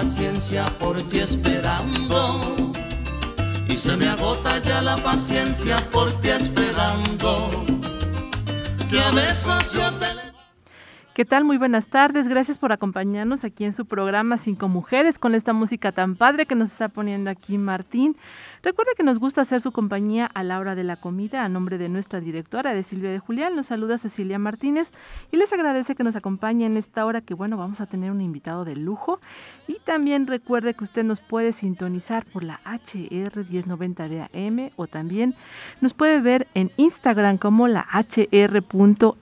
Paciencia por ti esperando. Y se me agota ya la paciencia por ti esperando. Que a yo te ¿Qué tal? Muy buenas tardes. Gracias por acompañarnos aquí en su programa Cinco Mujeres con esta música tan padre que nos está poniendo aquí Martín. Recuerde que nos gusta hacer su compañía a la hora de la comida. A nombre de nuestra directora de Silvia de Julián, nos saluda Cecilia Martínez y les agradece que nos acompañe en esta hora que, bueno, vamos a tener un invitado de lujo. Y también recuerde que usted nos puede sintonizar por la HR 1090 de AM o también nos puede ver en Instagram como la HR.mx.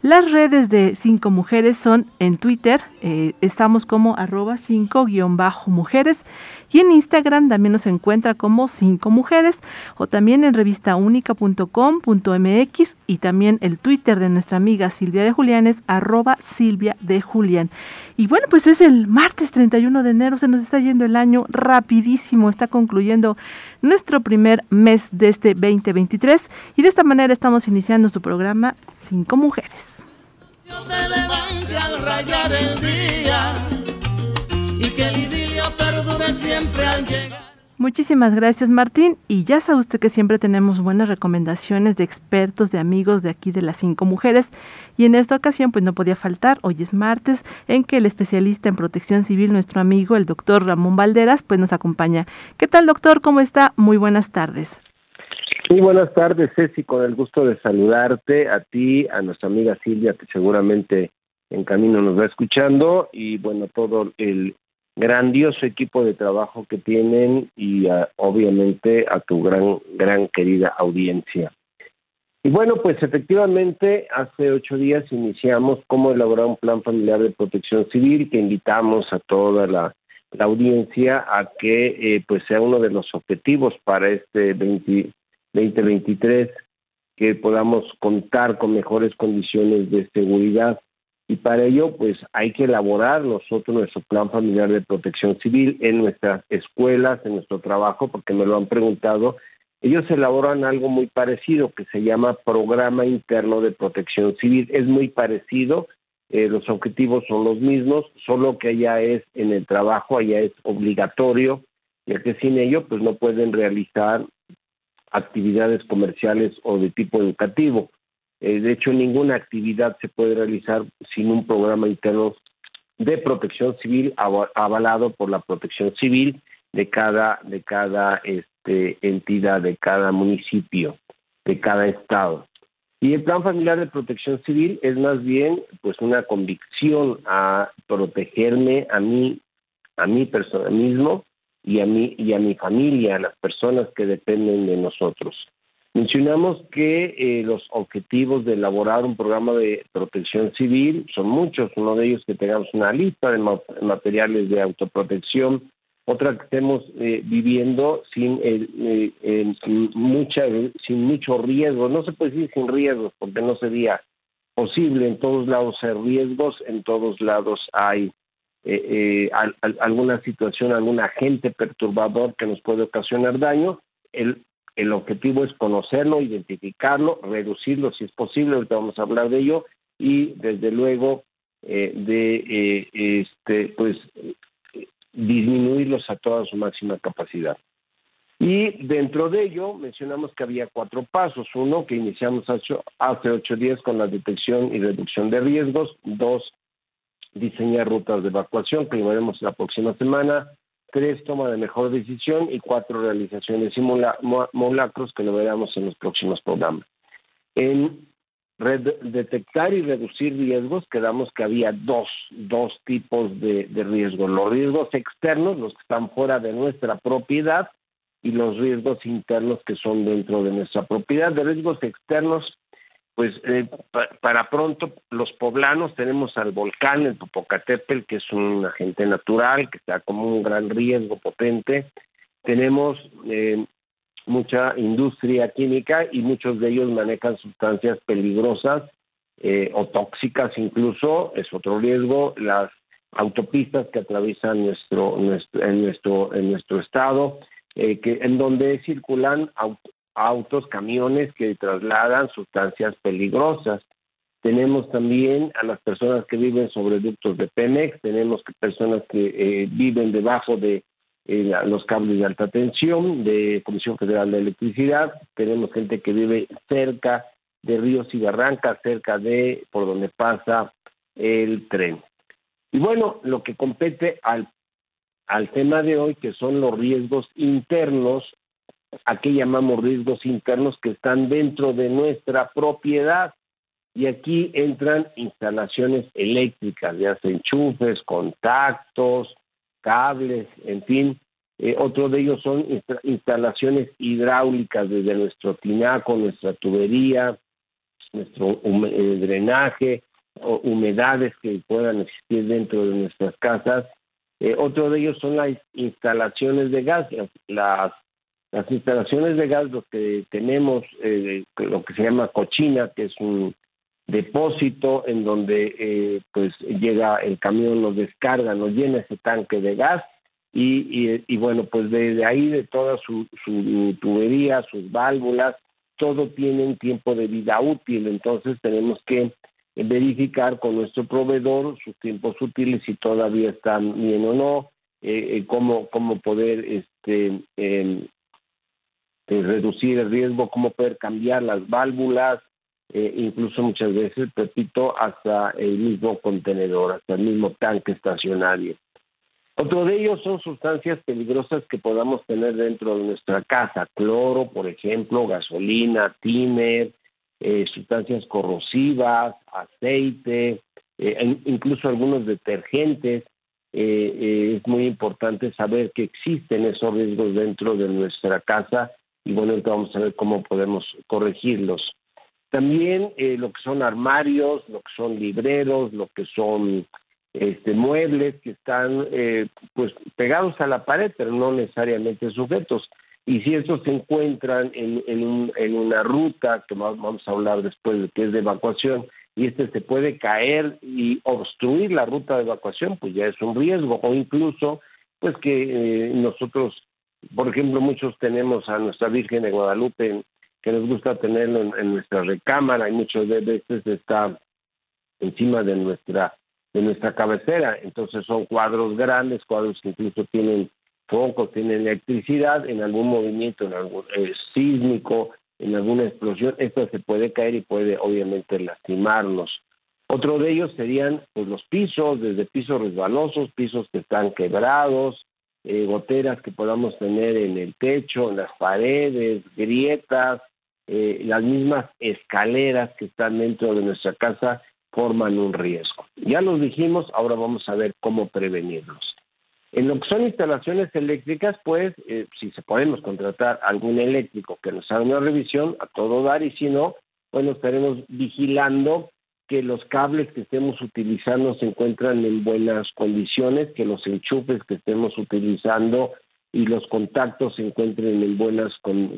Las redes de Cinco Mujeres son en Twitter, eh, estamos como arroba 5-mujeres y en Instagram también nos encuentra como Cinco Mujeres o también en revistaúnica.com.mx y también el Twitter de nuestra amiga Silvia de Julián es arroba Silvia de Julián. Y bueno, pues es el martes 31 de enero, se nos está yendo el año rapidísimo, está concluyendo nuestro primer mes de este 2023 y de esta manera estamos iniciando nuestro programa Cinco Mujeres. Muchísimas gracias Martín y ya sabe usted que siempre tenemos buenas recomendaciones de expertos, de amigos de aquí de las cinco mujeres y en esta ocasión pues no podía faltar, hoy es martes, en que el especialista en protección civil, nuestro amigo el doctor Ramón Valderas pues nos acompaña. ¿Qué tal doctor? ¿Cómo está? Muy buenas tardes. Muy buenas tardes Ceci, con el gusto de saludarte a ti, a nuestra amiga Silvia que seguramente en camino nos va escuchando y bueno, todo el grandioso equipo de trabajo que tienen y obviamente a tu gran, gran querida audiencia. Y bueno, pues efectivamente hace ocho días iniciamos cómo elaborar un plan familiar de protección civil que invitamos a toda la, audiencia a que eh, pues sea uno de los objetivos para este 2023 que podamos contar con mejores condiciones de seguridad y para ello pues hay que elaborar nosotros nuestro plan familiar de protección civil en nuestras escuelas, en nuestro trabajo, porque me lo han preguntado. Ellos elaboran algo muy parecido que se llama Programa Interno de Protección Civil. Es muy parecido, eh, los objetivos son los mismos, solo que allá es en el trabajo, allá es obligatorio, ya que sin ello pues no pueden realizar actividades comerciales o de tipo educativo. Eh, de hecho, ninguna actividad se puede realizar sin un programa interno de protección civil avalado por la protección civil de cada de cada este, entidad, de cada municipio, de cada estado. Y el plan familiar de protección civil es más bien pues una convicción a protegerme a mí, a mí persona mismo y a mí y a mi familia, a las personas que dependen de nosotros. Mencionamos que eh, los objetivos de elaborar un programa de protección civil son muchos. Uno de ellos que tengamos una lista de materiales de autoprotección, otra que estemos eh, viviendo sin eh, mucha sin mucho riesgo. No se puede decir sin riesgos porque no sería posible. En todos lados hay riesgos, en todos lados hay alguna situación, algún agente perturbador que nos puede ocasionar daño. El el objetivo es conocerlo, identificarlo, reducirlo si es posible, ahorita vamos a hablar de ello, y desde luego eh, de eh, este pues disminuirlos a toda su máxima capacidad. Y dentro de ello mencionamos que había cuatro pasos. Uno, que iniciamos hace ocho días con la detección y reducción de riesgos. Dos, diseñar rutas de evacuación, que lo veremos la próxima semana. Tres, toma de mejor decisión y cuatro, realización de simulacros que lo veremos en los próximos programas. En detectar y reducir riesgos, quedamos que había dos, dos tipos de riesgos. Los riesgos externos, los que están fuera de nuestra propiedad, y los riesgos internos que son dentro de nuestra propiedad. De riesgos externos, pues eh, para pronto los poblanos tenemos al volcán, el Popocatépetl, que es un agente natural, que está como un gran riesgo potente. Tenemos eh, mucha industria química y muchos de ellos manejan sustancias peligrosas eh, o tóxicas incluso, es otro riesgo. Las autopistas que atraviesan nuestro, nuestro, en, nuestro, en nuestro estado, eh, que, en donde circulan autos, camiones que trasladan sustancias peligrosas. Tenemos también a las personas que viven sobre ductos de Pemex, tenemos personas que eh, viven debajo de eh, los cables de alta tensión de Comisión Federal de Electricidad, tenemos gente que vive cerca de ríos y barrancas, cerca de por donde pasa el tren. Y bueno, lo que compete al al tema de hoy, que son los riesgos internos, a qué llamamos riesgos internos que están dentro de nuestra propiedad. Y aquí entran instalaciones eléctricas, ya sea enchufes, contactos, cables, en fin. Eh, otro de ellos son instalaciones hidráulicas desde nuestro tinaco, nuestra tubería, nuestro eh, drenaje, o humedades que puedan existir dentro de nuestras casas eh, otro de ellos son las instalaciones de gas. Las, las instalaciones de gas, lo que tenemos, eh, lo que se llama cochina, que es un depósito en donde eh, pues llega el camión, nos descarga, nos llena ese tanque de gas y, y, bueno, pues desde ahí, de toda su, su tubería, sus válvulas, todo tiene un tiempo de vida útil, entonces tenemos que verificar con nuestro proveedor sus tiempos útiles si todavía están bien o no, eh, eh cómo, cómo poder este em, eh, reducir el riesgo, cómo poder cambiar las válvulas, eh, incluso muchas veces, repito, hasta el mismo contenedor, hasta el mismo tanque estacionario. Otro de ellos son sustancias peligrosas que podamos tener dentro de nuestra casa, cloro, por ejemplo, gasolina, tiner, eh, sustancias corrosivas, aceite, eh, incluso algunos detergentes. Es muy importante saber que existen esos riesgos dentro de nuestra casa y bueno, entonces vamos a ver cómo podemos corregirlos. También lo que son armarios, lo que son libreros, lo que son este, muebles que están pues pegados a la pared, pero no necesariamente sujetos y si estos se encuentran en, una ruta, que vamos a hablar después de que es de evacuación, y este se puede caer y obstruir la ruta de evacuación, pues ya es un riesgo, o incluso, pues que eh, nosotros, por ejemplo, muchos tenemos a nuestra Virgen de Guadalupe, que nos gusta tenerlo en, nuestra recámara, y muchos de veces está encima de nuestra de nuestra cabecera, entonces son cuadros grandes, cuadros que incluso tienen focos, tiene electricidad, en algún movimiento, en algún eh, sísmico, en alguna explosión, esto se puede caer y puede obviamente lastimarnos. Otro de ellos serían pues, los pisos, desde pisos resbalosos, pisos que están quebrados, eh, goteras que podamos tener en el techo, en las paredes, grietas, eh, las mismas escaleras que están dentro de nuestra casa forman un riesgo. Ya los dijimos, ahora vamos a ver cómo prevenirlos. En lo que son instalaciones eléctricas, pues, eh, si se podemos contratar algún eléctrico que nos haga una revisión, a todo dar, y si no, bueno, estaremos vigilando que los cables que estemos utilizando se encuentran en buenas condiciones, que los enchufes que estemos utilizando y los contactos se encuentren en buenas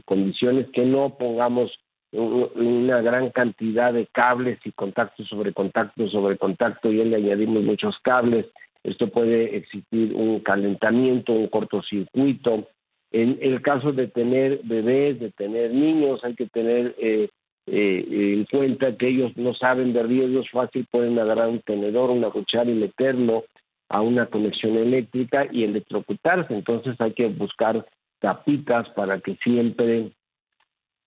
condiciones, que no pongamos una gran cantidad de cables y contactos sobre contactos sobre contacto y le añadimos muchos cables esto puede existir un calentamiento, un cortocircuito. En el caso de tener bebés, de tener niños, hay que tener eh, eh, en cuenta que ellos no saben de riesgos, fácil pueden agarrar un tenedor, una cuchara y meterlo a una conexión eléctrica y electrocutarse. Entonces hay que buscar tapitas para que siempre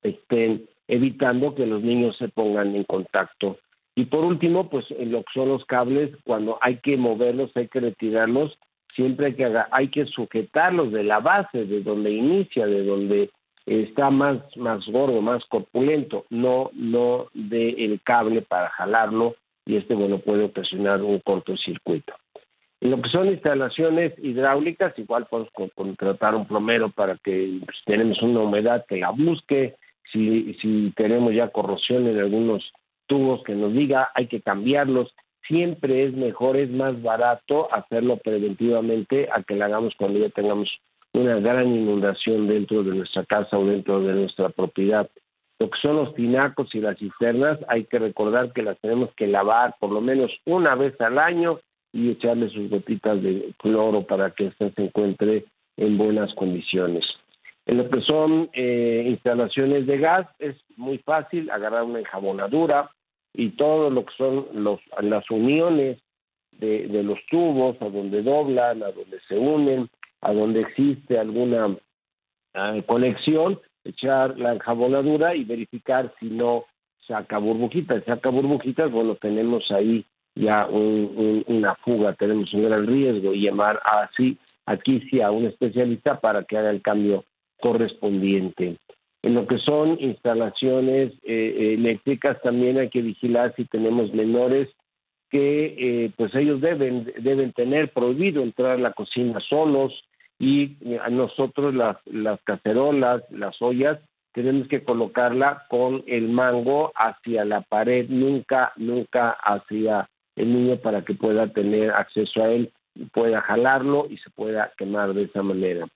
estén evitando que los niños se pongan en contacto y por último, pues lo que son los cables, cuando hay que moverlos, hay que retirarlos, siempre hay que, hay que sujetarlos de la base, de donde inicia, de donde está más, más gordo, más corpulento, no, no de el cable para jalarlo y este, bueno, puede ocasionar un cortocircuito. En lo que son instalaciones hidráulicas, igual podemos contratar un plomero para que pues, tenemos una humedad que la busque, si, si tenemos ya corrosión en algunos tubos que nos diga hay que cambiarlos, siempre es mejor, es más barato hacerlo preventivamente a que lo hagamos cuando ya tengamos una gran inundación dentro de nuestra casa o dentro de nuestra propiedad. Lo que son los tinacos y las cisternas, hay que recordar que las tenemos que lavar por lo menos una vez al año y echarle sus gotitas de cloro para que ésta se encuentre en buenas condiciones. En lo que son eh, instalaciones de gas es muy fácil agarrar una enjabonadura y todo lo que son los, las uniones de, de los tubos, a donde doblan, a donde se unen, a donde existe alguna ah, conexión, echar la enjabonadura y verificar si no saca burbujitas. Saca burbujitas, bueno, tenemos ahí ya una fuga, tenemos un gran riesgo y llamar así, aquí sí a un especialista para que haga el cambio correspondiente. En lo que son instalaciones eh, eléctricas también hay que vigilar si tenemos menores que eh, pues ellos deben deben tener prohibido entrar a la cocina solos y eh, nosotros las las cacerolas, las ollas tenemos que colocarla con el mango hacia la pared, nunca nunca hacia el niño para que pueda tener acceso a él, pueda jalarlo y se pueda quemar de esa manera.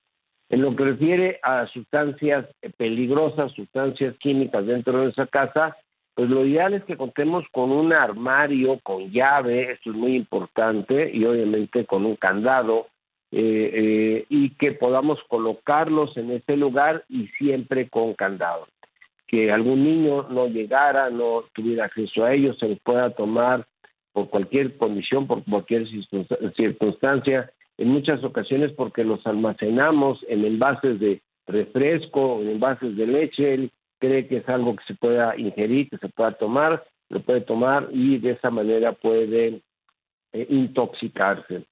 En lo que refiere a sustancias peligrosas, sustancias químicas dentro de nuestra casa, pues lo ideal es que contemos con un armario con llave, esto es muy importante, y obviamente con un candado, eh, eh, y que podamos colocarlos en ese lugar y siempre con candado. Que algún niño no llegara, no tuviera acceso a ellos, se les pueda tomar por cualquier condición, por cualquier circunstancia, en muchas ocasiones porque los almacenamos en envases de refresco, en envases de leche, él cree que es algo que se pueda ingerir, que se pueda tomar, lo puede tomar y de esa manera puede eh, intoxicarse.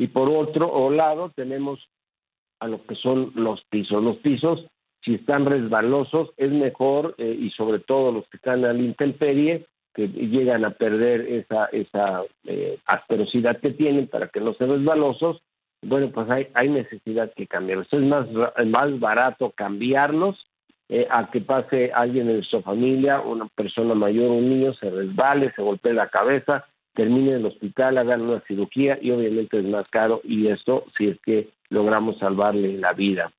Y por otro lado tenemos a lo que son los pisos. Los pisos, si están resbalosos, es mejor, eh, y sobre todo los que están al intemperie, que llegan a perder esa, esa eh, que tienen para que no sean resbalosos, bueno, pues hay, hay necesidad que cambiarlos. Es más, más barato cambiarlos eh, a que pase alguien en su familia, una persona mayor, un niño, se resbale, se golpee la cabeza, termine en el hospital, hagan una cirugía y obviamente es más caro y esto si es que logramos salvarle la vida.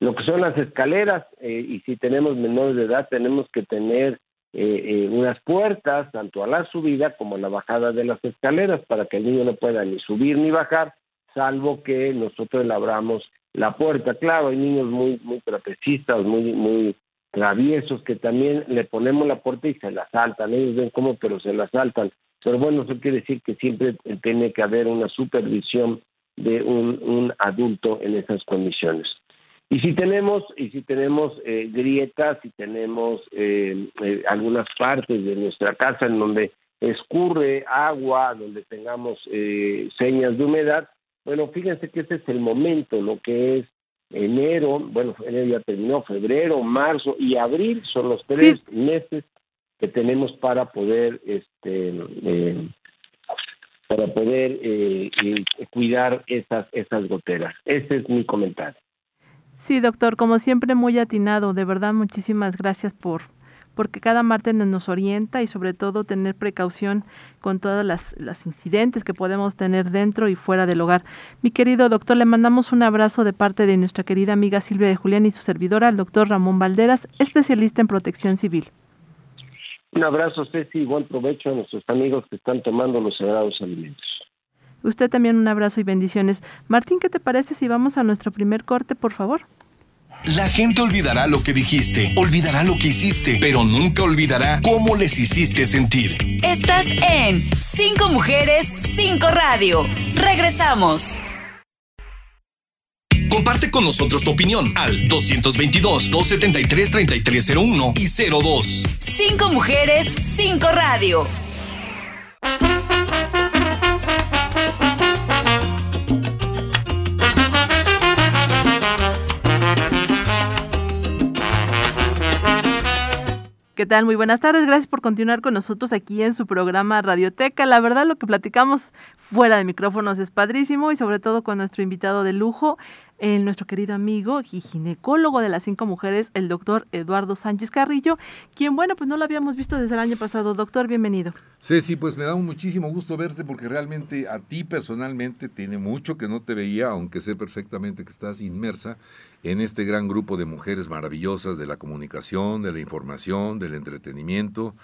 Lo que son las escaleras, eh, y si tenemos menores de edad, tenemos que tener eh, eh, unas puertas, tanto a la subida como a la bajada de las escaleras, para que el niño no pueda ni subir ni bajar, salvo que nosotros le abramos la puerta. Claro, hay niños muy, muy trapecistas, muy, muy traviesos, que también le ponemos la puerta y se la saltan. Ellos ven cómo, pero se la saltan. Pero bueno, eso quiere decir que siempre tiene que haber una supervisión de un, un adulto en esas condiciones. Y si tenemos, y si tenemos eh, grietas, si tenemos eh, eh, algunas partes de nuestra casa en donde escurre agua, donde tengamos señas de humedad, bueno, fíjense que ese es el momento, lo que es enero, bueno, enero ya terminó, febrero, marzo y abril son los tres meses que tenemos para poder, este, para poder cuidar esas, esas goteras. Ese es mi comentario. Sí, doctor, como siempre muy atinado, de verdad muchísimas gracias por porque cada martes nos orienta y sobre todo tener precaución con todas las, las incidentes que podemos tener dentro y fuera del hogar. Mi querido doctor, le mandamos un abrazo de parte de nuestra querida amiga Silvia de Julián y su servidora, el doctor Ramón Valderas, especialista en protección civil. Un abrazo, Ceci, y buen provecho a nuestros amigos que están tomando los sagrados alimentos. Usted también un abrazo y bendiciones. Martín, ¿qué te parece si vamos a nuestro primer corte, por favor? La gente olvidará lo que dijiste, olvidará lo que hiciste, pero nunca olvidará cómo les hiciste sentir. Estás en Cinco Mujeres, Cinco Radio. Regresamos. Comparte con nosotros tu opinión al 222-273-3301 y 02. Cinco mujeres, cinco radio. ¿Qué tal? Muy buenas tardes. Gracias por continuar con nosotros aquí en su programa Radioteca. La verdad, lo que platicamos fuera de micrófonos es padrísimo y sobre todo con nuestro invitado de lujo el, nuestro querido amigo y ginecólogo de las cinco mujeres, el doctor Eduardo Sánchez Carrillo, quien, bueno, pues no lo habíamos visto desde el año pasado. Doctor, bienvenido. Ceci, pues me da muchísimo gusto verte porque realmente a ti personalmente tiene mucho que no te veía, aunque sé perfectamente que estás inmersa en este gran grupo de mujeres maravillosas de la comunicación, de la información, del entretenimiento,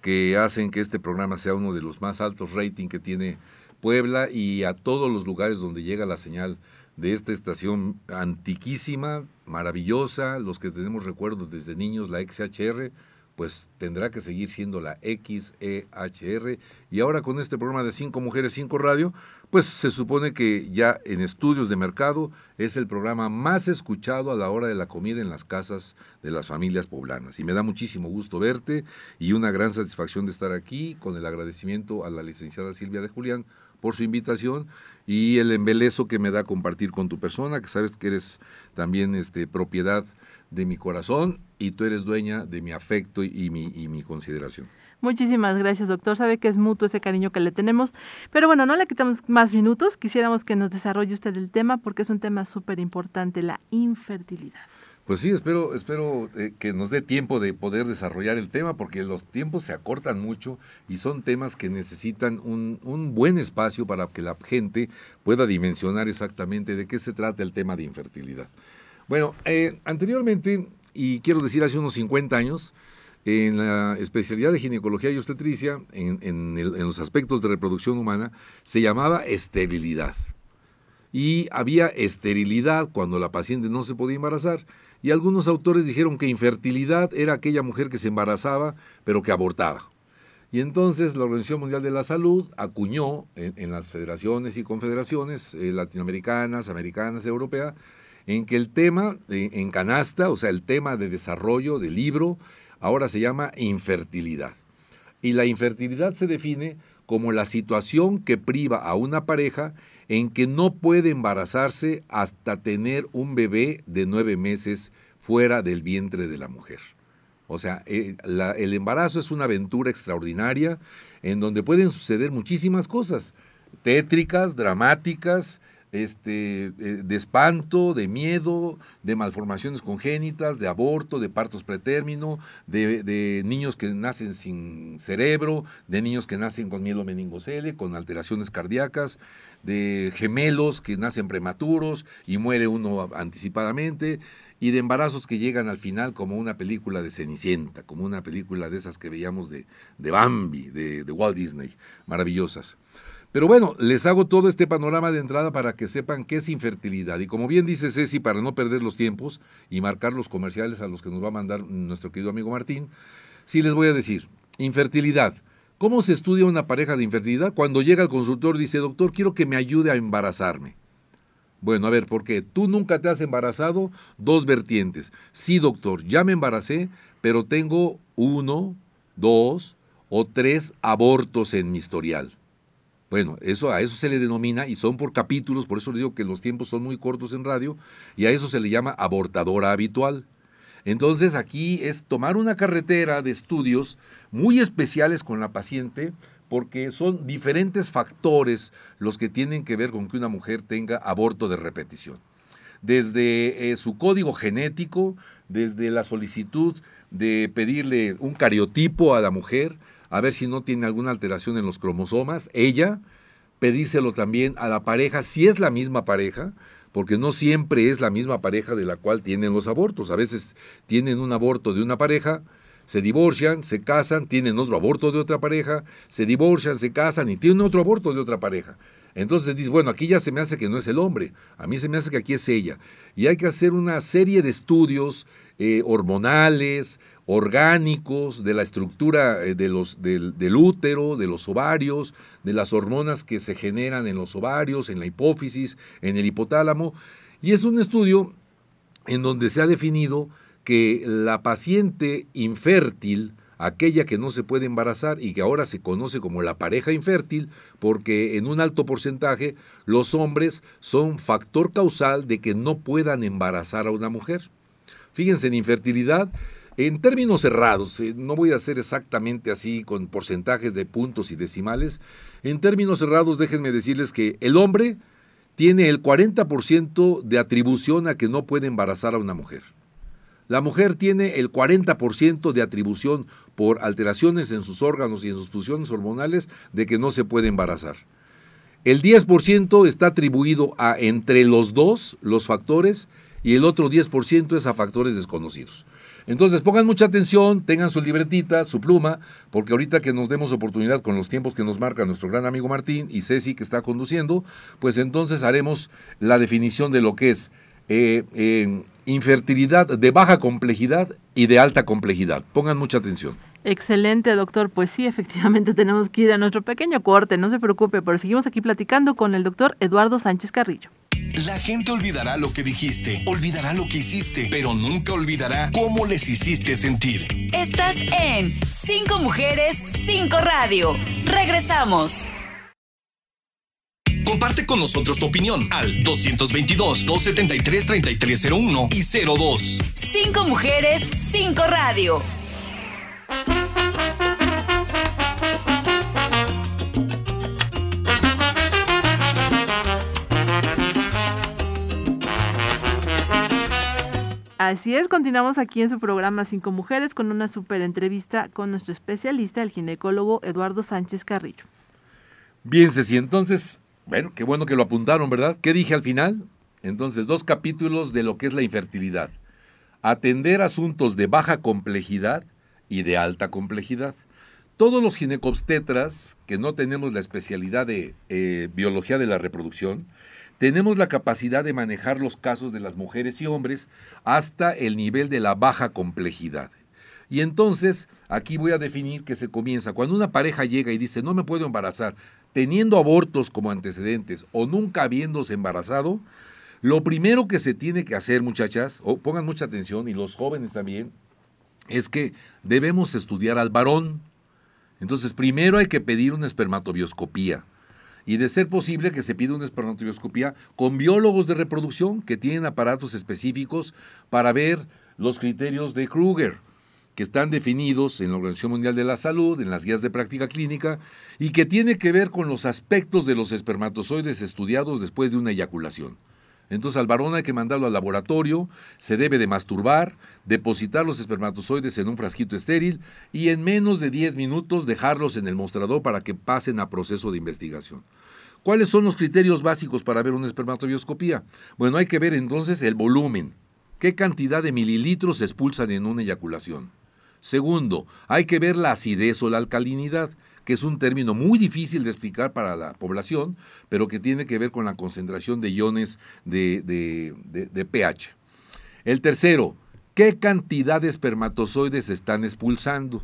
que hacen que este programa sea uno de los más altos rating que tiene Puebla y a todos los lugares donde llega la señal de esta estación antiquísima, maravillosa, los que tenemos recuerdos desde niños, la XHR, pues tendrá que seguir siendo la XEHR. Y ahora con este programa de Cinco Mujeres, Cinco Radio, pues se supone que ya en estudios de mercado es el programa más escuchado a la hora de la comida en las casas de las familias poblanas. Y me da muchísimo gusto verte y una gran satisfacción de estar aquí con el agradecimiento a la licenciada Silvia de Julián por su invitación y el embelezo que me da compartir con tu persona, que sabes que eres también este, propiedad de mi corazón y tú eres dueña de mi afecto y, mi, y mi consideración. Muchísimas gracias, doctor. Sabe que es mutuo ese cariño que le tenemos. Pero bueno, no le quitamos más minutos. Quisiéramos que nos desarrolle usted el tema porque es un tema súper importante, la infertilidad. Pues sí, espero, espero eh, que nos dé tiempo de poder desarrollar el tema, porque los tiempos se acortan mucho y son temas que necesitan un, un, buen espacio para que la gente pueda dimensionar exactamente de qué se trata el tema de infertilidad. Bueno, eh, anteriormente, y quiero decir hace unos 50 años, en la especialidad de ginecología y obstetricia, en, en, los aspectos de reproducción humana, se llamaba esterilidad. Y había esterilidad cuando la paciente no se podía embarazar y algunos autores dijeron que infertilidad era aquella mujer que se embarazaba pero que abortaba. Y entonces la Organización Mundial de la Salud acuñó en, las federaciones y confederaciones eh, latinoamericanas, americanas, europeas, en que el tema eh, en canasta, o sea, el tema de desarrollo del libro, ahora se llama infertilidad. Y la infertilidad se define como la situación que priva a una pareja en que no puede embarazarse hasta tener un bebé de nueve meses fuera del vientre de la mujer. O sea, eh, el embarazo es una aventura extraordinaria en donde pueden suceder muchísimas cosas, tétricas, dramáticas, este, eh, de espanto, de miedo, de malformaciones congénitas, de aborto, de partos pretérmino, de, niños que nacen sin cerebro, de niños que nacen con mielo meningocele, con alteraciones cardíacas, de gemelos que nacen prematuros y muere uno anticipadamente, y de embarazos que llegan al final como una película de Cenicienta, como una película de esas que veíamos de, de Bambi, de, de Walt Disney, maravillosas. Pero bueno, les hago todo este panorama de entrada para que sepan qué es infertilidad. Y como bien dice Ceci, para no perder los tiempos y marcar los comerciales a los que nos va a mandar nuestro querido amigo Martín, sí les voy a decir, infertilidad. ¿Cómo se estudia una pareja de infertilidad? Cuando llega al consultor dice, doctor, quiero que me ayude a embarazarme. Bueno, a ver, ¿por qué? Tú nunca te has embarazado, dos vertientes. Sí, doctor, ya me embaracé, pero tengo uno, dos o tres abortos en mi historial. Bueno, eso, a eso se le denomina y son por capítulos, por eso les digo que los tiempos son muy cortos en radio, y a eso se le llama abortadora habitual. Entonces aquí es tomar una carretera de estudios muy especiales con la paciente, porque son diferentes factores los que tienen que ver con que una mujer tenga aborto de repetición. Desde eh, su código genético, desde la solicitud de pedirle un cariotipo a la mujer, a ver si no tiene alguna alteración en los cromosomas, ella, pedírselo también a la pareja, si es la misma pareja, porque no siempre es la misma pareja de la cual tienen los abortos. A veces tienen un aborto de una pareja, se divorcian, se casan, tienen otro aborto de otra pareja, se divorcian, se casan y tienen otro aborto de otra pareja. Entonces dice, bueno, aquí ya se me hace que no es el hombre, a mí se me hace que aquí es ella. Y hay que hacer una serie de estudios eh, hormonales, orgánicos, de la estructura eh, de los, del, del, útero, de los ovarios, de las hormonas que se generan en los ovarios, en la hipófisis, en el hipotálamo. Y es un estudio en donde se ha definido que la paciente infértil, aquella que no se puede embarazar y que ahora se conoce como la pareja infértil, porque en un alto porcentaje los hombres son factor causal de que no puedan embarazar a una mujer. Fíjense, en infertilidad En términos cerrados, eh, no voy a hacer exactamente así con porcentajes de puntos y decimales, en términos cerrados déjenme decirles que el hombre tiene el 40% de atribución a que no puede embarazar a una mujer. La mujer tiene el 40% de atribución por alteraciones en sus órganos y en sus funciones hormonales de que no se puede embarazar. El 10% está atribuido a entre los dos los factores y el otro 10% es a factores desconocidos. Entonces pongan mucha atención, tengan su libretita, su pluma, porque ahorita que nos demos oportunidad con los tiempos que nos marca nuestro gran amigo Martín y Ceci que está conduciendo, pues entonces haremos la definición de lo que es eh, eh, infertilidad de baja complejidad y de alta complejidad. Pongan mucha atención. Excelente, doctor. Pues sí, efectivamente tenemos que ir a nuestro pequeño corte, no se preocupe, pero seguimos aquí platicando con el doctor Eduardo Sánchez Carrillo. La gente olvidará lo que dijiste, olvidará lo que hiciste, pero nunca olvidará cómo les hiciste sentir. Estás en Cinco Mujeres, Cinco Radio. Regresamos. Comparte con nosotros tu opinión al 222-273-3301 y 02. Cinco Mujeres, Cinco Radio. Así es, continuamos aquí en su programa Cinco Mujeres con una super entrevista con nuestro especialista, el ginecólogo Eduardo Sánchez Carrillo. Bien, Ceci, entonces, bueno, qué bueno que lo apuntaron, ¿verdad? ¿Qué dije al final? Entonces, dos capítulos de lo que es la infertilidad. Atender asuntos de baja complejidad y de alta complejidad. Todos los ginecobstetras que no tenemos la especialidad de eh, biología de la reproducción, tenemos la capacidad de manejar los casos de las mujeres y hombres hasta el nivel de la baja complejidad. Y entonces, aquí voy a definir que se comienza. Cuando una pareja llega y dice, no me puedo embarazar, teniendo abortos como antecedentes o nunca habiéndose embarazado, lo primero que se tiene que hacer, muchachas, o pongan mucha atención, y los jóvenes también, es que debemos estudiar al varón. Entonces, primero hay que pedir una espermatobioscopía y de ser posible que se pida una espermatobioscopía con biólogos de reproducción que tienen aparatos específicos para ver los criterios de Kruger que están definidos en la Organización Mundial de la Salud, en las guías de práctica clínica, y que tiene que ver con los aspectos de los espermatozoides estudiados después de una eyaculación. Entonces al varón hay que mandarlo al laboratorio, se debe de masturbar, depositar los espermatozoides en un frasquito estéril y en menos de 10 minutos dejarlos en el mostrador para que pasen a proceso de investigación. ¿Cuáles son los criterios básicos para ver una espermatobioscopía? Bueno, hay que ver entonces el volumen. ¿Qué cantidad de mililitros se expulsan en una eyaculación? Segundo, hay que ver la acidez o la alcalinidad, que es un término muy difícil de explicar para la población, pero que tiene que ver con la concentración de iones de, de pH. El tercero, ¿qué cantidad de espermatozoides están expulsando?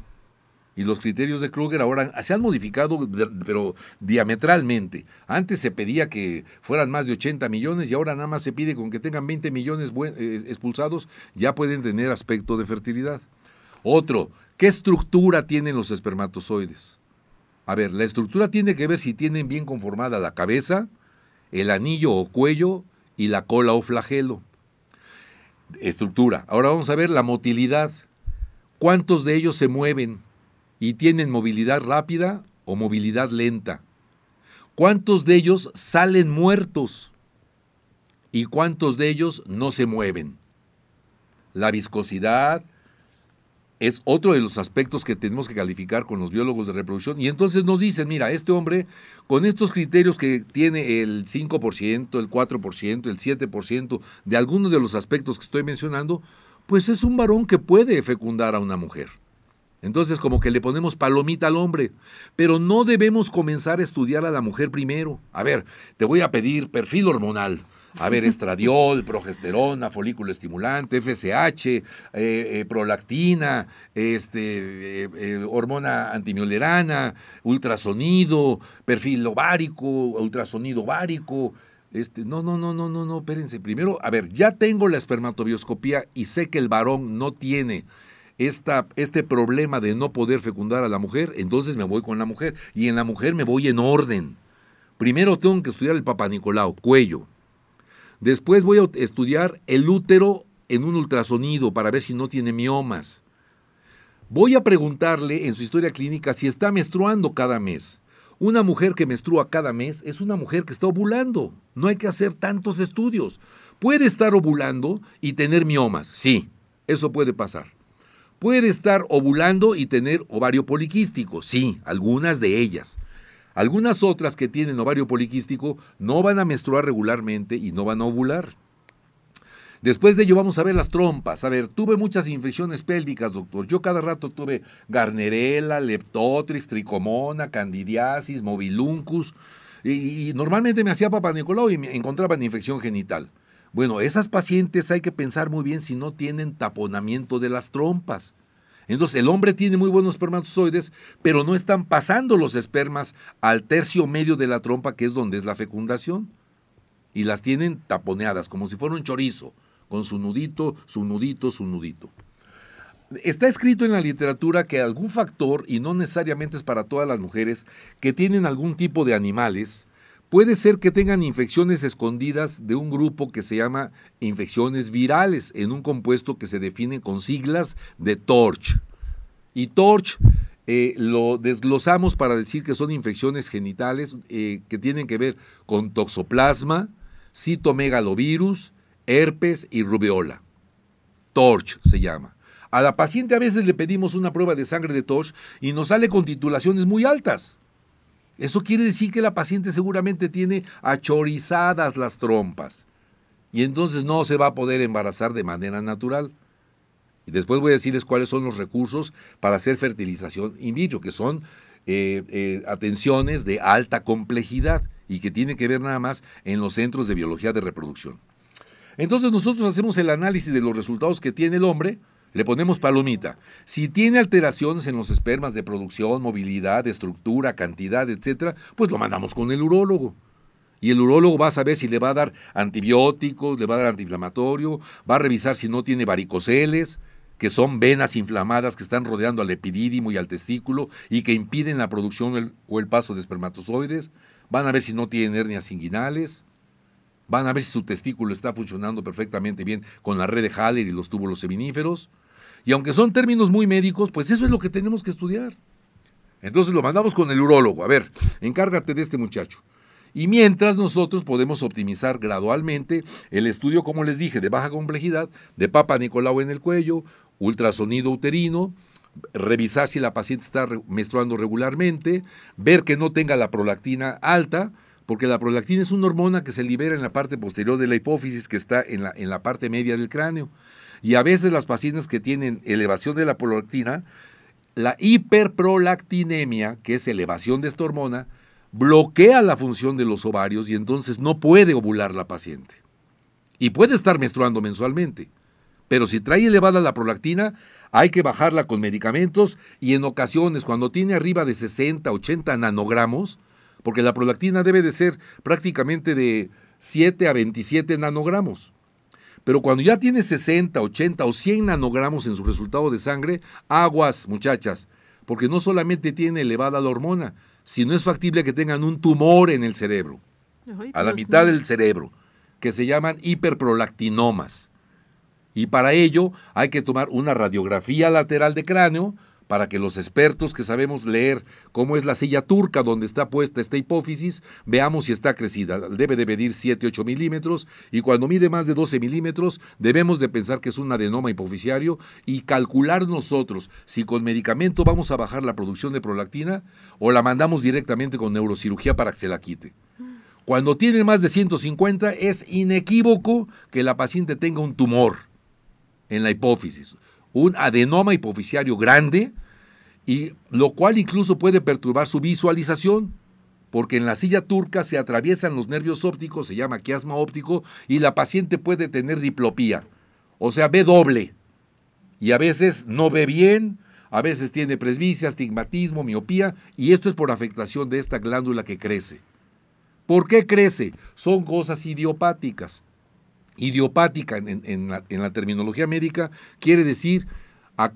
Y los criterios de Kruger ahora se han modificado, pero diametralmente. Antes se pedía que fueran más de 80 millones y ahora nada más se pide con que tengan 20 millones eh, expulsados, ya pueden tener aspecto de fertilidad. Otro, ¿qué estructura tienen los espermatozoides? A ver, la estructura tiene que ver si tienen bien conformada la cabeza, el anillo o cuello y la cola o flagelo. Estructura. Ahora vamos a ver la motilidad. ¿Cuántos de ellos se mueven? y tienen movilidad rápida o movilidad lenta? ¿Cuántos de ellos salen muertos? ¿Y cuántos de ellos no se mueven? La viscosidad es otro de los aspectos que tenemos que calificar con los biólogos de reproducción. Y entonces nos dicen, mira, este hombre con estos criterios que tiene el 5%, el 4%, el 7% de algunos de los aspectos que estoy mencionando, pues es un varón que puede fecundar a una mujer. Entonces como que le ponemos palomita al hombre, pero no debemos comenzar a estudiar a la mujer primero. A ver, te voy a pedir perfil hormonal. A ver, estradiol, progesterona, folículo estimulante, FSH, eh, eh, prolactina, este, eh, hormona antimiolerana, ultrasonido, perfil ovárico, ultrasonido ovárico. Este, no, no, no, no, no, no, espérense. Primero, a ver, ya tengo la espermatobioscopía y sé que el varón no tiene este problema de no poder fecundar a la mujer, entonces me voy con la mujer. Y en la mujer me voy en orden. Primero tengo que estudiar el Papa Nicolau, cuello. Después voy a estudiar el útero en un ultrasonido para ver si no tiene miomas. Voy a preguntarle en su historia clínica si está menstruando cada mes. Una mujer que menstrua cada mes es una mujer que está ovulando. No hay que hacer tantos estudios. Puede estar ovulando y tener miomas. Sí, eso puede pasar. Puede estar ovulando y tener ovario poliquístico. Sí, algunas de ellas. Algunas otras que tienen ovario poliquístico no van a menstruar regularmente y no van a ovular. Después de ello vamos a ver las trompas. A ver, tuve muchas infecciones pélvicas, doctor. Yo cada rato tuve garnerela, leptotrix, tricomona, candidiasis, mobiluncus. Y, normalmente me hacía papá Nicolau y me encontraban infección genital. Bueno, esas pacientes hay que pensar muy bien si no tienen taponamiento de las trompas. Entonces el hombre tiene muy buenos espermatozoides, pero no están pasando los espermas al tercio medio de la trompa, que es donde es la fecundación. Y las tienen taponeadas, como si fuera un chorizo con su nudito, su nudito, su nudito. Está escrito en la literatura que algún factor, y no necesariamente es para todas las mujeres, que tienen algún tipo de animales, puede ser que tengan infecciones escondidas de un grupo que se llama infecciones virales, en un compuesto que se define con siglas de TORCH. Y TORCH eh, lo desglosamos para decir que son infecciones genitales eh, que tienen que ver con toxoplasma, citomegalovirus, herpes y rubeola. TORCH se llama. A la paciente a veces le pedimos una prueba de sangre de TORCH y nos sale con titulaciones muy altas. Eso quiere decir que la paciente seguramente tiene achorizadas las trompas y entonces no se va a poder embarazar de manera natural. Y después voy a decirles cuáles son los recursos para hacer fertilización in vitro, que son eh, eh, atenciones de alta complejidad y que tienen que ver nada más en los centros de biología de reproducción. Entonces nosotros hacemos el análisis de los resultados que tiene el hombre, le ponemos palomita. Si tiene alteraciones en los espermas de producción, movilidad, estructura, cantidad, etcétera, pues lo mandamos con el urólogo. Y el urólogo va a saber si le va a dar antibióticos, le va a dar antiinflamatorio, va a revisar si no tiene varicoceles, que son venas inflamadas que están rodeando al epidídimo y al testículo y que impiden la producción o el paso de espermatozoides. Van a ver si no tiene hernias inguinales van a ver si su testículo está funcionando perfectamente bien con la red de Haller y los túbulos seminíferos. Y aunque son términos muy médicos, pues eso es lo que tenemos que estudiar. Entonces lo mandamos con el urólogo. A ver, encárgate de este muchacho. Y mientras nosotros podemos optimizar gradualmente el estudio, como les dije, de baja complejidad, de Papa Nicolau en el cuello, ultrasonido uterino, revisar si la paciente está menstruando regularmente, ver que no tenga la prolactina alta, porque la prolactina es una hormona que se libera en la parte posterior de la hipófisis que está en la, en la parte media del cráneo. Y a veces las pacientes que tienen elevación de la prolactina, la hiperprolactinemia, que es elevación de esta hormona, bloquea la función de los ovarios y entonces no puede ovular la paciente. Y puede estar menstruando mensualmente. Pero si trae elevada la prolactina, hay que bajarla con medicamentos y en ocasiones cuando tiene arriba de 60, 80 nanogramos, porque la prolactina debe de ser prácticamente de 7 a 27 nanogramos. Pero cuando ya tiene 60, 80 o 100 nanogramos en su resultado de sangre, aguas, muchachas, porque no solamente tiene elevada la hormona, sino es factible que tengan un tumor en el cerebro, a la mitad del cerebro, que se llaman hiperprolactinomas. Y para ello hay que tomar una radiografía lateral de cráneo, para que los expertos que sabemos leer cómo es la silla turca donde está puesta esta hipófisis, veamos si está crecida. Debe de medir 7-8 milímetros y cuando mide más de 12 milímetros debemos de pensar que es un adenoma hipofisiario y calcular nosotros si con medicamento vamos a bajar la producción de prolactina o la mandamos directamente con neurocirugía para que se la quite. Cuando tiene más de 150 es inequívoco que la paciente tenga un tumor en la hipófisis, un adenoma hipofisiario grande y lo cual incluso puede perturbar su visualización, porque en la silla turca se atraviesan los nervios ópticos, se llama quiasma óptico, y la paciente puede tener diplopía, o sea, ve doble, y a veces no ve bien, a veces tiene presbicia, astigmatismo, miopía, y esto es por afectación de esta glándula que crece. ¿Por qué crece? Son cosas idiopáticas. Idiopática en, en la terminología médica quiere decir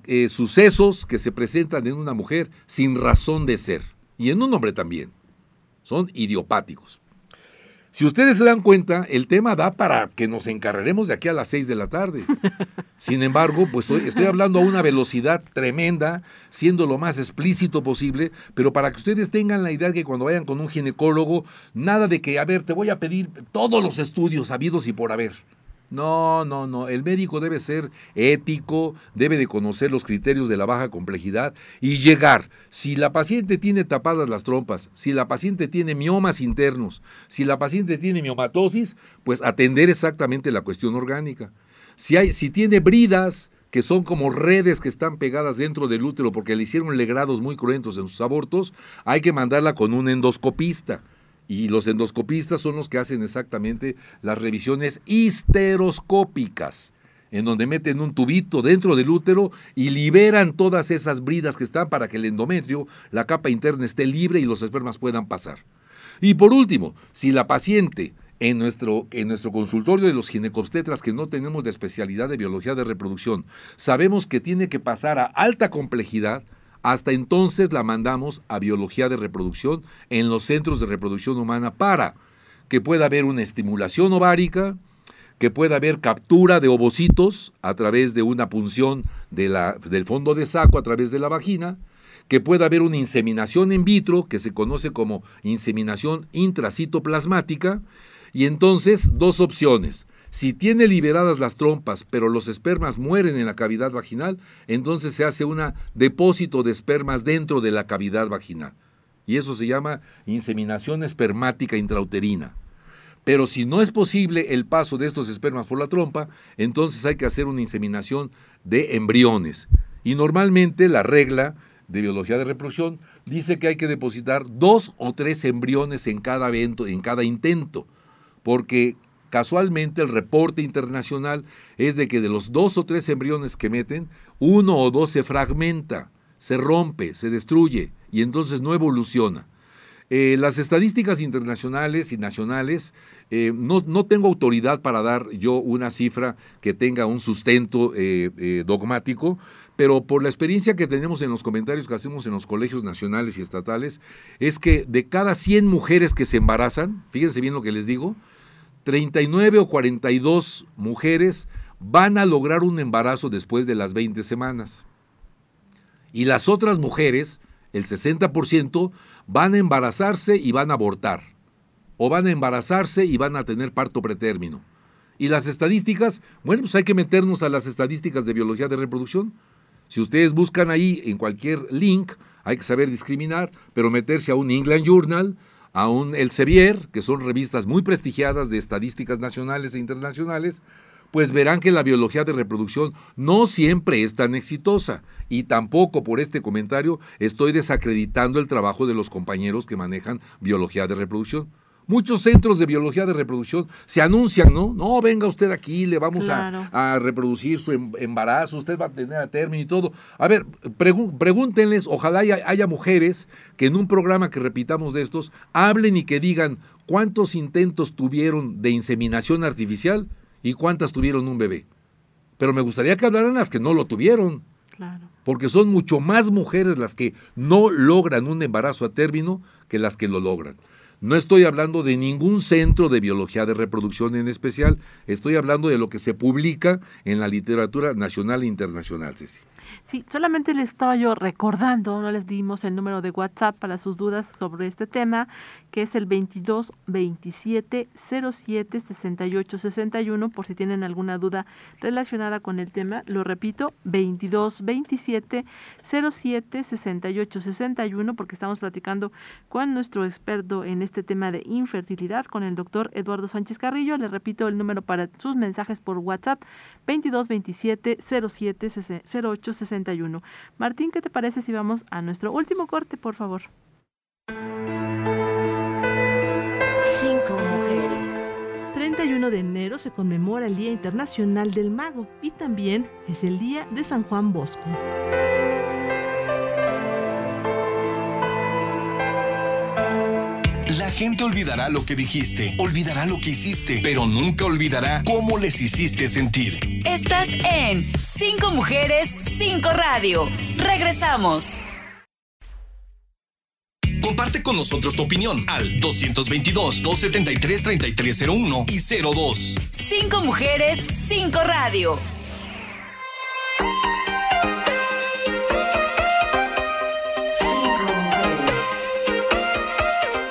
eh, sucesos que se presentan en una mujer sin razón de ser, y en un hombre también. Son idiopáticos. Si ustedes se dan cuenta, el tema da para que nos encarreremos de aquí a las 6 de la tarde. Sin embargo, pues estoy, hablando a una velocidad tremenda, siendo lo más explícito posible, pero para que ustedes tengan la idea de que cuando vayan con un ginecólogo, nada de que, a ver, te voy a pedir todos los estudios habidos y por haber. No, no, no. El médico debe ser ético, debe de conocer los criterios de la baja complejidad y llegar. Si la paciente tiene tapadas las trompas, si la paciente tiene miomas internos, si la paciente tiene miomatosis, pues atender exactamente la cuestión orgánica. Si, hay, si tiene bridas, que son como redes que están pegadas dentro del útero porque le hicieron legrados muy cruentos en sus abortos, hay que mandarla con un endoscopista. Y los endoscopistas son los que hacen exactamente las revisiones histeroscópicas, en donde meten un tubito dentro del útero y liberan todas esas bridas que están para que el endometrio, la capa interna, esté libre y los espermas puedan pasar. Y por último, si la paciente en nuestro, en nuestro consultorio de los ginecobstetras que no tenemos de especialidad de biología de reproducción, sabemos que tiene que pasar a alta complejidad, hasta entonces la mandamos a biología de reproducción en los centros de reproducción humana para que pueda haber una estimulación ovárica, que pueda haber captura de ovocitos a través de una punción del fondo de saco a través de la vagina, que pueda haber una inseminación in vitro, que se conoce como inseminación intracitoplasmática, y entonces dos opciones. Si tiene liberadas las trompas, pero los espermas mueren en la cavidad vaginal, entonces se hace un depósito de espermas dentro de la cavidad vaginal. Y eso se llama inseminación espermática intrauterina. Pero si no es posible el paso de estos espermas por la trompa, entonces hay que hacer una inseminación de embriones. Y normalmente la regla de biología de reproducción dice que hay que depositar dos o tres embriones en cada evento, en cada intento, porque Casualmente el reporte internacional es de que de los dos o tres embriones que meten, uno o dos se fragmenta, se rompe, se destruye y entonces no evoluciona. Eh, las estadísticas internacionales y nacionales, eh, no, tengo autoridad para dar yo una cifra que tenga un sustento eh, dogmático, pero por la experiencia que tenemos en los comentarios que hacemos en los colegios nacionales y estatales, es que de cada 100 mujeres que se embarazan, fíjense bien lo que les digo, 39 o 42 mujeres van a lograr un embarazo después de las 20 semanas. Y las otras mujeres, el 60%, van a embarazarse y van a abortar. O van a embarazarse y van a tener parto pretérmino. Y las estadísticas, bueno, pues hay que meternos a las estadísticas de biología de reproducción. Si ustedes buscan ahí en cualquier link, hay que saber discriminar, pero meterse a un England Journal, a un Elsevier, que son revistas muy prestigiadas de estadísticas nacionales e internacionales, pues verán que la biología de reproducción no siempre es tan exitosa y tampoco por este comentario estoy desacreditando el trabajo de los compañeros que manejan biología de reproducción. Muchos centros de biología de reproducción se anuncian, ¿no? No, venga usted aquí, le vamos a, reproducir su em, embarazo, usted va a tener a término y todo. A ver, pregúntenles, ojalá haya, haya mujeres que en un programa que repitamos de estos hablen y que digan cuántos intentos tuvieron de inseminación artificial y cuántas tuvieron un bebé. Pero me gustaría que hablaran las que no lo tuvieron. Claro. Porque son mucho más mujeres las que no logran un embarazo a término que las que lo logran. No estoy hablando de ningún centro de biología de reproducción en especial, estoy hablando de lo que se publica en la literatura nacional e internacional, Ceci. Sí, solamente les estaba yo recordando, no les dimos el número de WhatsApp para sus dudas sobre este tema, que es el 22 27 07 68 61, por si tienen alguna duda relacionada con el tema. Lo repito, 22 27 07 68 61, porque estamos platicando con nuestro experto en este tema de infertilidad, con el doctor Eduardo Sánchez Carrillo. Les repito el número para sus mensajes por WhatsApp, 22 27 07 08 61. Martín, ¿qué te parece si vamos a nuestro último corte, por favor? 31 de enero se conmemora el Día Internacional del Mago y también es el Día de San Juan Bosco. La gente olvidará lo que dijiste, olvidará lo que hiciste, pero nunca olvidará cómo les hiciste sentir. Estás en Cinco Mujeres, Cinco Radio. Regresamos. Comparte con nosotros tu opinión al 222-273-3301 y 02. Cinco mujeres, cinco radio.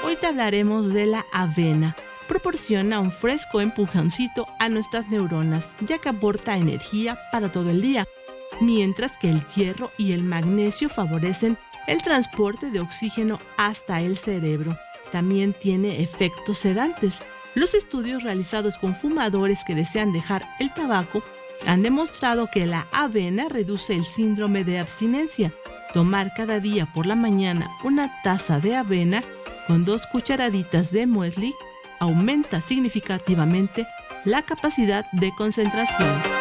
Hoy te hablaremos de la avena. Proporciona un fresco empujoncito a nuestras neuronas, ya que aporta energía para todo el día, mientras que el hierro y el magnesio favorecen el transporte de oxígeno hasta el cerebro. También tiene efectos sedantes. Los estudios realizados con fumadores que desean dejar el tabaco han demostrado que la avena reduce el síndrome de abstinencia. Tomar cada día por la mañana una taza de avena con dos cucharaditas de muesli aumenta significativamente la capacidad de concentración.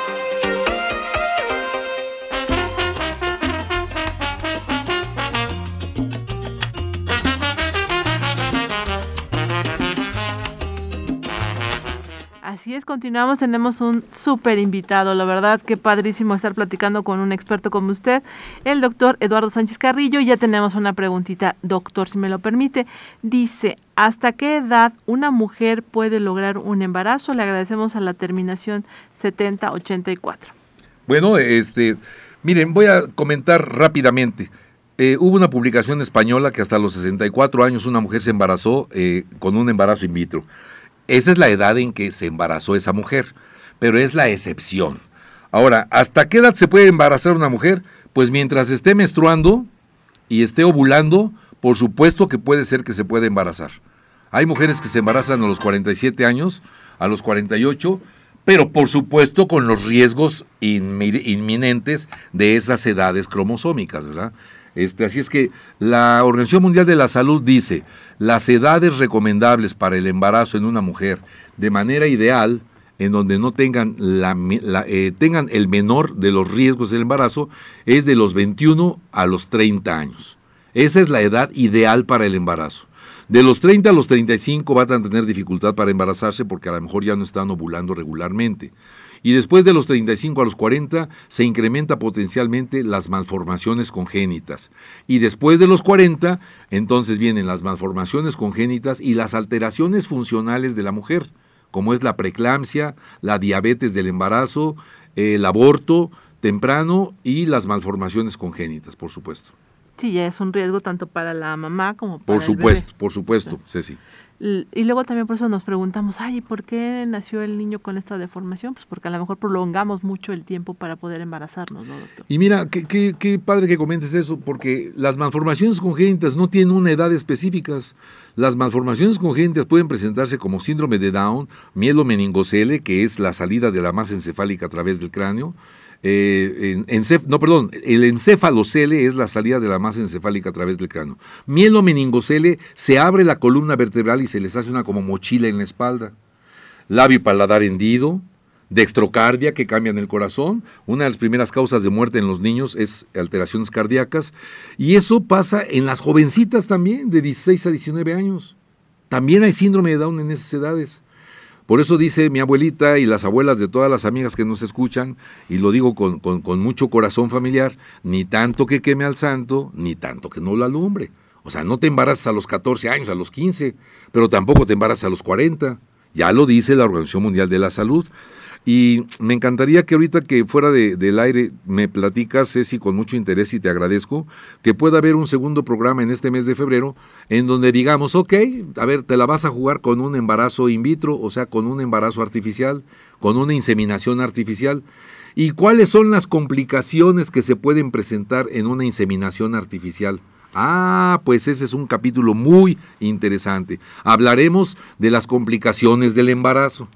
Así es, continuamos, tenemos un súper invitado, la verdad que padrísimo estar platicando con un experto como usted, el doctor Eduardo Sánchez Carrillo, ya tenemos una preguntita, doctor, si me lo permite, dice, ¿hasta qué edad una mujer puede lograr un embarazo? Le agradecemos a la terminación 7084. Bueno, este, miren, voy a comentar rápidamente. Eh, hubo una publicación española que hasta los 64 años una mujer se embarazó eh, con un embarazo in vitro. Esa es la edad en que se embarazó esa mujer, pero es la excepción. Ahora, ¿hasta qué edad se puede embarazar una mujer? Pues mientras esté menstruando y esté ovulando, por supuesto que puede ser que se pueda embarazar. Hay mujeres que se embarazan a los 47 años, a los 48, pero por supuesto con los riesgos inminentes de esas edades cromosómicas, ¿verdad? Este, así es que la Organización Mundial de la Salud dice, las edades recomendables para el embarazo en una mujer de manera ideal, en donde no tengan, la, eh, tengan el menor de los riesgos del embarazo, es de los 21 a los 30 años. Esa es la edad ideal para el embarazo. De los 30 a los 35 van a tener dificultad para embarazarse porque a lo mejor ya no están ovulando regularmente y después de los 35 a los 40 se incrementa potencialmente las malformaciones congénitas. Y después de los 40, entonces vienen las malformaciones congénitas y las alteraciones funcionales de la mujer, como es la preeclampsia, la diabetes del embarazo, el aborto temprano y las malformaciones congénitas, por supuesto. Sí, ya es un riesgo tanto para la mamá como para Por supuesto, por supuesto, Ceci. Y luego también por eso nos preguntamos, ay, ¿por qué nació el niño con esta deformación? Pues porque a lo mejor prolongamos mucho el tiempo para poder embarazarnos, ¿no, doctor? Y mira, qué, qué, qué padre que comentes eso, porque las malformaciones congénitas no tienen una edad específica. Las malformaciones congénitas pueden presentarse como síndrome de Down, mielomeningocele, que es la salida de la masa encefálica a través del cráneo, eh, no, perdón, el encéfalocele es la salida de la masa encefálica a través del cráneo. Mielomeningocele se abre la columna vertebral y se les hace una como mochila en la espalda. Labio paladar hendido, dextrocardia que cambian el corazón. Una de las primeras causas de muerte en los niños es alteraciones cardíacas. Y eso pasa en las jovencitas también, de 16 a 19 años. También hay síndrome de Down en esas edades. Por eso dice mi abuelita y las abuelas de todas las amigas que nos escuchan, y lo digo con, con, mucho corazón familiar, ni tanto que queme al santo, ni tanto que no lo alumbre. O sea, no te embarazas a los 14 años, a los 15, pero tampoco te embarazas a los 40. Ya lo dice la Organización Mundial de la Salud. Y me encantaría que ahorita que fuera del aire me platicas, Ceci, con mucho interés y te agradezco, que pueda haber un segundo programa en este mes de febrero en donde digamos, ok, a ver, te la vas a jugar con un embarazo in vitro, o sea, con un embarazo artificial, con una inseminación artificial. ¿Y cuáles son las complicaciones que se pueden presentar en una inseminación artificial? Ah, pues ese es un capítulo muy interesante. Hablaremos de las complicaciones del embarazo.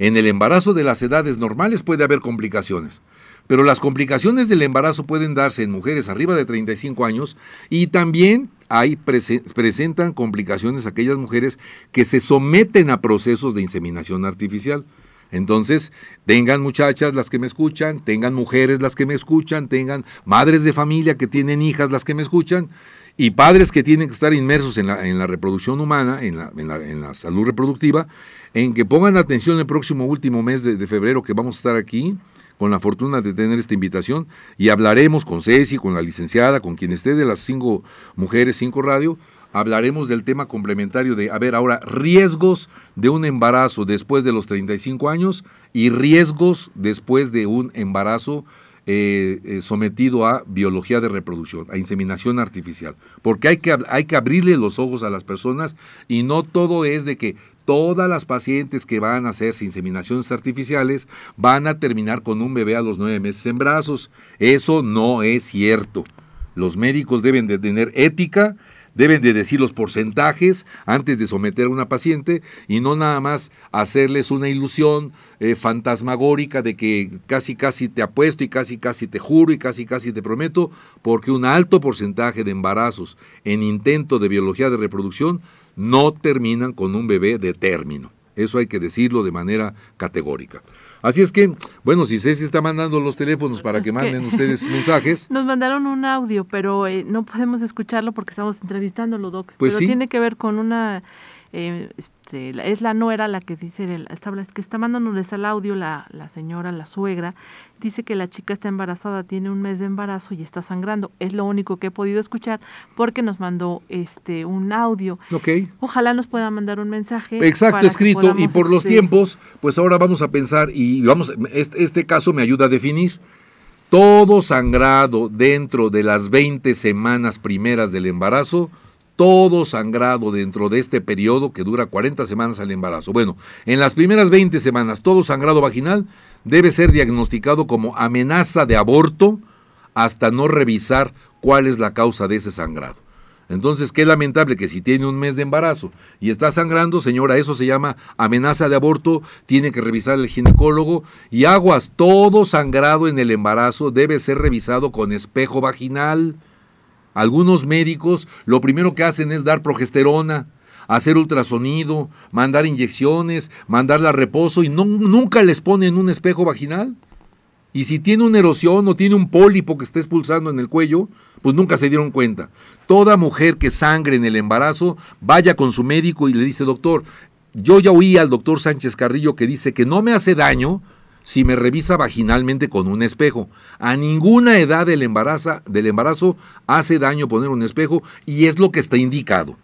En el embarazo de las edades normales puede haber complicaciones, pero las complicaciones del embarazo pueden darse en mujeres arriba de 35 años y también hay presentan complicaciones aquellas mujeres que se someten a procesos de inseminación artificial. Entonces, tengan muchachas las que me escuchan, tengan mujeres las que me escuchan, tengan madres de familia que tienen hijas las que me escuchan, y padres que tienen que estar inmersos en la, reproducción humana, en la salud reproductiva, en que pongan atención el próximo último mes de, febrero que vamos a estar aquí con la fortuna de tener esta invitación y hablaremos con Ceci, con la licenciada, con quien esté de las cinco mujeres, cinco radio, hablaremos del tema complementario de, a ver, ahora, riesgos de un embarazo después de los 35 años y riesgos después de un embarazo eh, eh, sometido a biología de reproducción, a inseminación artificial. Porque hay que, hay que abrirle los ojos a las personas y no todo es de que todas las pacientes que van a hacerse inseminaciones artificiales van a terminar con un bebé a los nueve meses en brazos. Eso no es cierto. Los médicos deben de tener ética deben de decir los porcentajes antes de someter a una paciente y no nada más hacerles una ilusión eh, fantasmagórica de que casi casi te apuesto y casi casi te juro y casi casi te prometo, porque un alto porcentaje de embarazos en intento de biología de reproducción no terminan con un bebé de término. Eso hay que decirlo de manera categórica. Así es que, bueno, si Ceci está mandando los teléfonos para que manden ustedes mensajes. Nos mandaron un audio, pero eh, no podemos escucharlo porque estamos entrevistándolo, Doc. Pues pero tiene que ver con una eh, este, es la nuera la que dice, el, es que está mandándoles al audio la, la señora, la suegra, dice que la chica está embarazada, tiene un mes de embarazo y está sangrando. Es lo único que he podido escuchar porque nos mandó este un audio. Ojalá nos pueda mandar un mensaje. Exacto, escrito. Y por los este, tiempos, pues ahora vamos a pensar y vamos, este, este caso me ayuda a definir. Todo sangrado dentro de las 20 semanas primeras del embarazo todo sangrado dentro de este periodo que dura 40 semanas al embarazo. Bueno, en las primeras 20 semanas, todo sangrado vaginal debe ser diagnosticado como amenaza de aborto hasta no revisar cuál es la causa de ese sangrado. Entonces, qué lamentable que si tiene un mes de embarazo y está sangrando, señora, eso se llama amenaza de aborto, tiene que revisar el ginecólogo y aguas, todo sangrado en el embarazo debe ser revisado con espejo vaginal algunos médicos lo primero que hacen es dar progesterona, hacer ultrasonido, mandar inyecciones, mandarla a reposo y no, nunca les ponen un espejo vaginal. Y si tiene una erosión o tiene un pólipo que está expulsando en el cuello, pues nunca se dieron cuenta. Toda mujer que sangre en el embarazo, vaya con su médico y le dice, doctor, yo ya oí al doctor Sánchez Carrillo que dice que no me hace daño si me revisa vaginalmente con un espejo. A ninguna edad del embarazo, del embarazo hace daño poner un espejo y es lo que está indicado.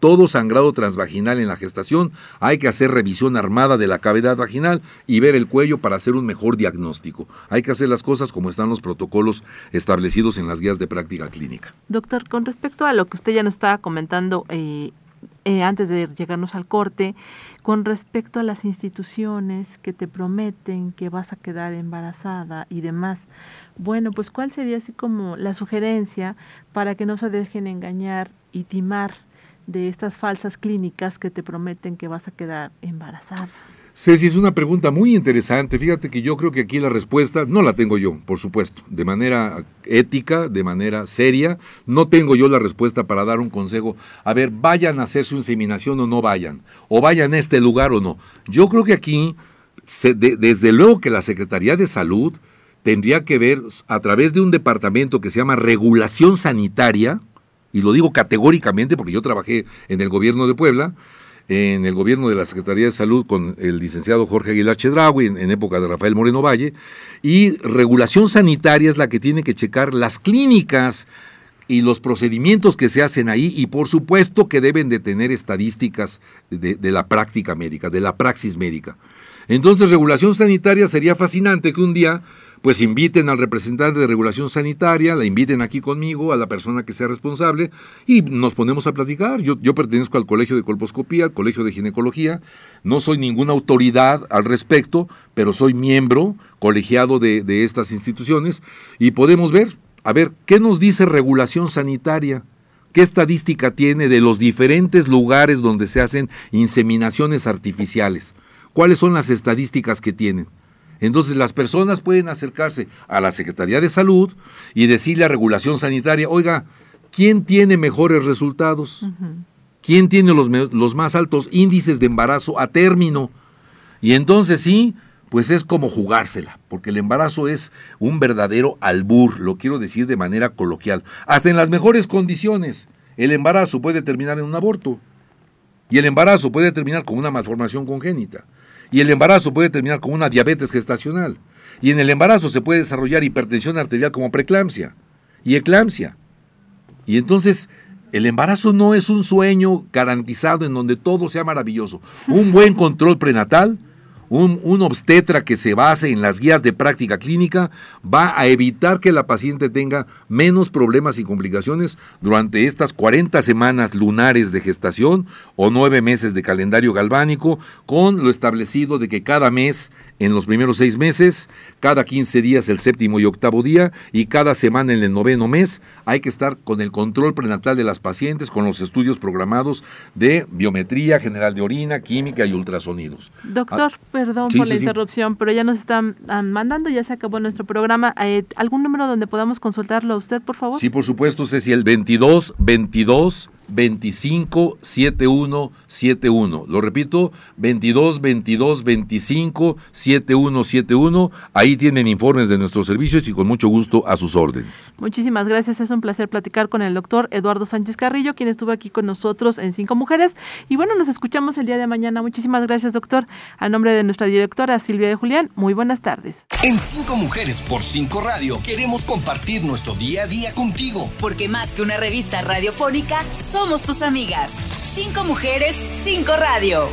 Todo sangrado transvaginal en la gestación hay que hacer revisión armada de la cavidad vaginal y ver el cuello para hacer un mejor diagnóstico. Hay que hacer las cosas como están los protocolos establecidos en las guías de práctica clínica. Doctor, con respecto a lo que usted ya nos estaba comentando eh, eh, antes de llegarnos al corte, con respecto a las instituciones que te prometen que vas a quedar embarazada y demás. Bueno, pues ¿cuál sería así como la sugerencia para que no se dejen engañar y timar de estas falsas clínicas que te prometen que vas a quedar embarazada? Ceci, es una pregunta muy interesante. Fíjate que yo creo que aquí la respuesta no la tengo yo, por supuesto, de manera ética, de manera seria. No tengo yo la respuesta para dar un consejo. A ver, vayan a hacer su inseminación o no vayan, o vayan a este lugar o no. Yo creo que aquí, desde luego que la Secretaría de Salud tendría que ver a través de un departamento que se llama regulación sanitaria, y lo digo categóricamente porque yo trabajé en el gobierno de Puebla, en el gobierno de la Secretaría de Salud con el licenciado Jorge Aguilar Chedraui en, época de Rafael Moreno Valle, y regulación sanitaria es la que tiene que checar las clínicas y los procedimientos que se hacen ahí y por supuesto que deben de tener estadísticas de, de la práctica médica, de la praxis médica. Entonces, regulación sanitaria sería fascinante que un día pues inviten al representante de regulación sanitaria, la inviten aquí conmigo, a la persona que sea responsable, y nos ponemos a platicar. Yo, pertenezco al Colegio de Colposcopía, al Colegio de Ginecología, no soy ninguna autoridad al respecto, pero soy miembro colegiado de estas instituciones, y podemos ver, a ver, ¿qué nos dice regulación sanitaria? ¿Qué estadística tiene de los diferentes lugares donde se hacen inseminaciones artificiales? ¿Cuáles son las estadísticas que tienen? Entonces las personas pueden acercarse a la Secretaría de Salud y decirle a regulación sanitaria, oiga, ¿quién tiene mejores resultados? ¿Quién tiene los, los más altos índices de embarazo a término? Y entonces sí, pues es como jugársela, porque el embarazo es un verdadero albur, lo quiero decir de manera coloquial. Hasta en las mejores condiciones, el embarazo puede terminar en un aborto. Y el embarazo puede terminar con una malformación congénita. Y el embarazo puede terminar con una diabetes gestacional. Y en el embarazo se puede desarrollar hipertensión arterial como preeclampsia y eclampsia. Y entonces el embarazo no es un sueño garantizado en donde todo sea maravilloso. Un buen control prenatal un, obstetra que se base en las guías de práctica clínica va a evitar que la paciente tenga menos problemas y complicaciones durante estas 40 semanas lunares de gestación o nueve meses de calendario galvánico, con lo establecido de que cada mes en los primeros seis meses, cada 15 días el séptimo y octavo día y cada semana en el noveno mes hay que estar con el control prenatal de las pacientes, con los estudios programados de biometría general de orina, química y ultrasonidos. Doctor, ah, perdón por la interrupción, pero ya nos están mandando, ya se acabó nuestro programa. Eh, ¿Algún número donde podamos consultarlo a usted, por favor? Sí, por supuesto, Ceci, el 22 22 25 71 71. Lo repito, 22 22 25 71 71. Ahí tienen informes de nuestros servicios y con mucho gusto a sus órdenes. Muchísimas gracias. Es un placer platicar con el doctor Eduardo Sánchez Carrillo, quien estuvo aquí con nosotros en Cinco Mujeres. Y bueno, nos escuchamos el día de mañana. Muchísimas gracias, doctor. A nombre de nuestra directora Silvia de Julián, muy buenas tardes. En Cinco Mujeres por Cinco Radio queremos compartir nuestro día a día contigo. Porque más que una revista radiofónica, somos tus amigas. Cinco mujeres, cinco radio.